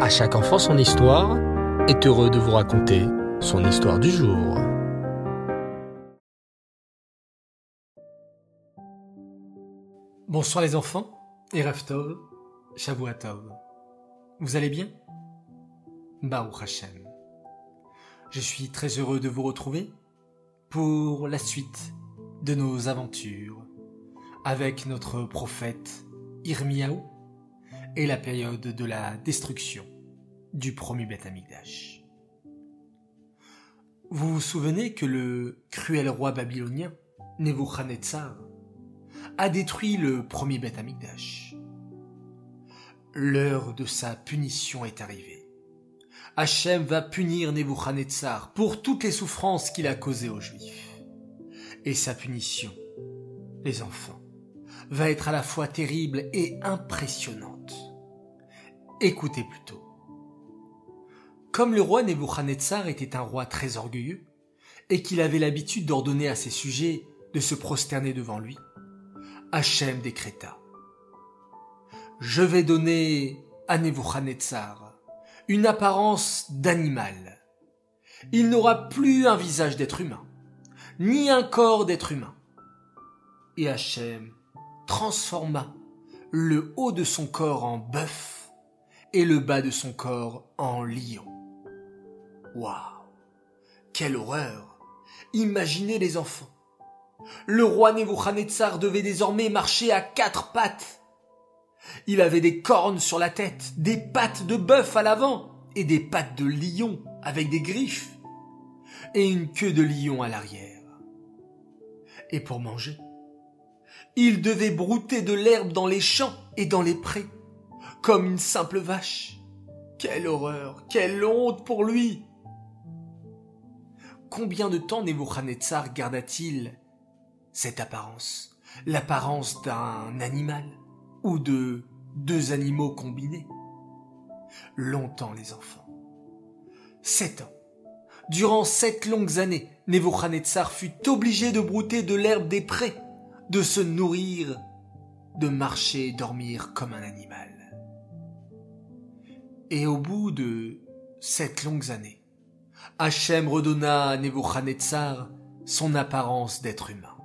À chaque enfant son histoire est heureux de vous raconter son histoire du jour. Bonsoir les enfants, et Raftov, Shavuatov. Vous allez bien? Baruch Hashem. Je suis très heureux de vous retrouver pour la suite de nos aventures avec notre prophète Irmiaou et la période de la destruction du premier Beth Amikdash. Vous vous souvenez que le cruel roi babylonien, Nebuchadnezzar, a détruit le premier Beth Amikdash. L'heure de sa punition est arrivée. Hachem va punir Nebuchadnezzar pour toutes les souffrances qu'il a causées aux Juifs. Et sa punition, les enfants, va être à la fois terrible et impressionnante. Écoutez plutôt. Comme le roi Nebuchadnezzar était un roi très orgueilleux, et qu'il avait l'habitude d'ordonner à ses sujets de se prosterner devant lui, Hachem décréta. Je vais donner à Nebuchadnezzar une apparence d'animal. Il n'aura plus un visage d'être humain, ni un corps d'être humain. Et Hachem transforma le haut de son corps en bœuf et le bas de son corps en lion. Waouh Quelle horreur Imaginez les enfants. Le roi Nebuchadnezzar devait désormais marcher à quatre pattes. Il avait des cornes sur la tête, des pattes de bœuf à l'avant et des pattes de lion avec des griffes et une queue de lion à l'arrière. Et pour manger, il devait brouter de l'herbe dans les champs et dans les prés, comme une simple vache. Quelle horreur, quelle honte pour lui. Combien de temps Nebuchadnezzar garda-t-il cette apparence, l'apparence d'un animal ou de deux animaux combinés? Longtemps, les enfants. Sept ans. Durant sept longues années, Nebuchadnezzar fut obligé de brouter de l'herbe des prés de se nourrir, de marcher et dormir comme un animal. Et au bout de sept longues années, Hachem redonna à Nebuchadnezzar son apparence d'être humain.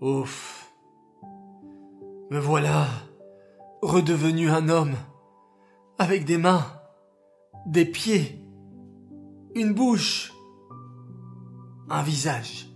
Ouf. Me voilà, redevenu un homme, avec des mains, des pieds, une bouche, un visage.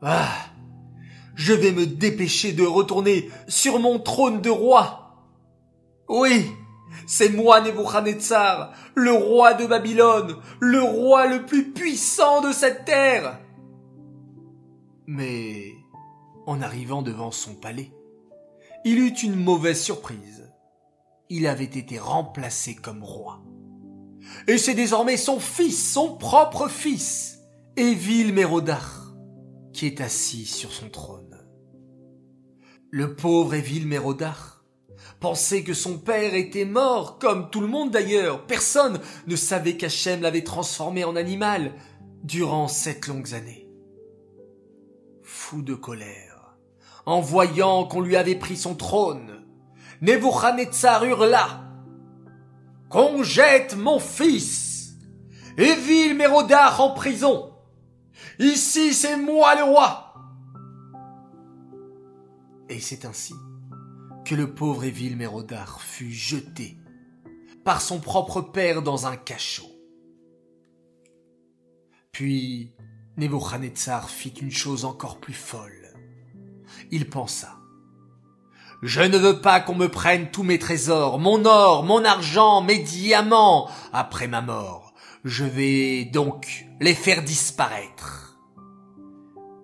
Ah je vais me dépêcher de retourner sur mon trône de roi. Oui, c'est moi Nebuchadnezzar, le roi de Babylone, le roi le plus puissant de cette terre. Mais, en arrivant devant son palais, il eut une mauvaise surprise. Il avait été remplacé comme roi. Et c'est désormais son fils, son propre fils, Évil Mérodach, qui est assis sur son trône. Le pauvre Évil Mérodach pensait que son père était mort, comme tout le monde d'ailleurs. Personne ne savait qu'Hachem l'avait transformé en animal durant sept longues années. Fou de colère, en voyant qu'on lui avait pris son trône, Nebuchadnezzar hurla. Qu'on jette mon fils Évil Mérodach en prison. Ici c'est moi le roi et c'est ainsi que le pauvre Évil Mérodach fut jeté par son propre père dans un cachot. Puis Nebuchadnezzar fit une chose encore plus folle. Il pensa je ne veux pas qu'on me prenne tous mes trésors, mon or, mon argent, mes diamants après ma mort. Je vais donc les faire disparaître.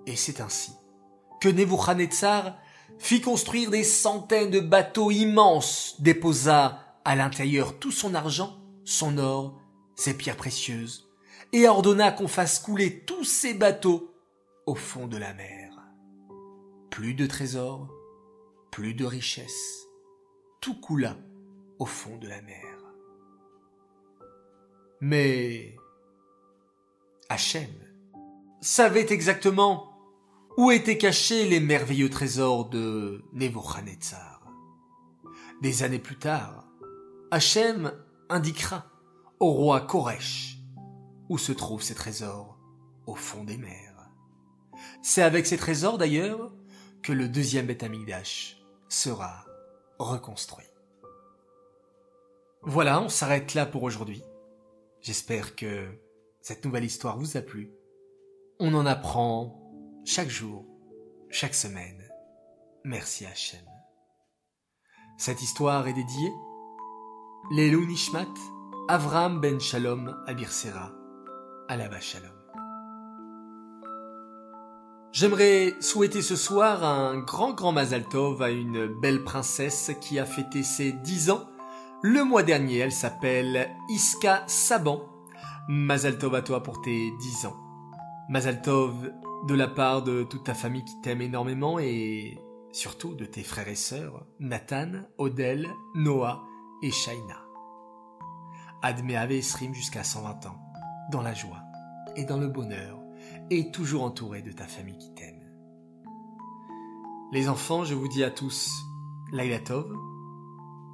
Et c'est ainsi que Nebuchadnezzar fit construire des centaines de bateaux immenses, déposa à l'intérieur tout son argent, son or, ses pierres précieuses, et ordonna qu'on fasse couler tous ces bateaux au fond de la mer. Plus de trésors, plus de richesses, tout coula au fond de la mer. Mais Hachem savait exactement où étaient cachés les merveilleux trésors de Nebuchadnezzar? Des années plus tard, Hachem indiquera au roi Koresh où se trouvent ces trésors au fond des mers. C'est avec ces trésors d'ailleurs que le deuxième Beth sera reconstruit. Voilà, on s'arrête là pour aujourd'hui. J'espère que cette nouvelle histoire vous a plu. On en apprend chaque jour, chaque semaine. Merci Hachem. Cette histoire est dédiée Lelou Nishmat, Avram ben Shalom Abirsera, Alaba Shalom. J'aimerais souhaiter ce soir un grand grand Mazal Tov à une belle princesse qui a fêté ses dix ans. Le mois dernier, elle s'appelle Iska Saban. Mazal Tov à toi pour tes dix ans. Mazal Tov de la part de toute ta famille qui t'aime énormément et surtout de tes frères et sœurs, Nathan, Odell, Noah et Shaina. Admet Esrim jusqu'à 120 ans, dans la joie et dans le bonheur, et toujours entouré de ta famille qui t'aime. Les enfants, je vous dis à tous, Laila Tov.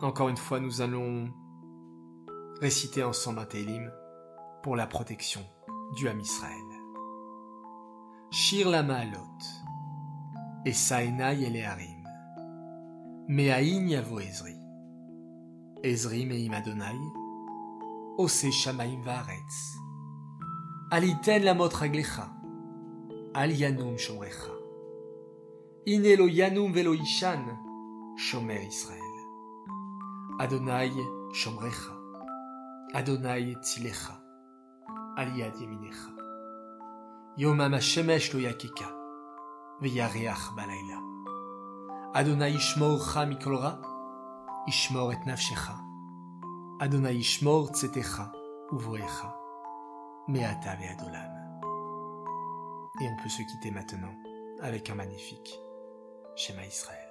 Encore une fois, nous allons réciter ensemble un Télim pour la protection du Ham Israël. Shir la Maalot, Esaena Yeleharim, Meaïn Yavo Ezri, Ezri Meim Adonai, Ose Shamaim Vaaretz, Aliten Lamot Raglecha, Al Yanum Shomrecha, Inelo Yanum Velo Ishan, Shomer Israël, Adonai Shomrecha, Adonai Tzilecha, Aliyad Yeminecha, Yomam Hashemesh Lo Yakeka, Veyareach Balayla, Adonai Ishmorcha Mikolra, Ishmor et Nafshecha, Adonai Ishmor Tzetecha, Uvoecha, Meata Veadolam. Et on peut se quitter maintenant avec un magnifique schéma Israël.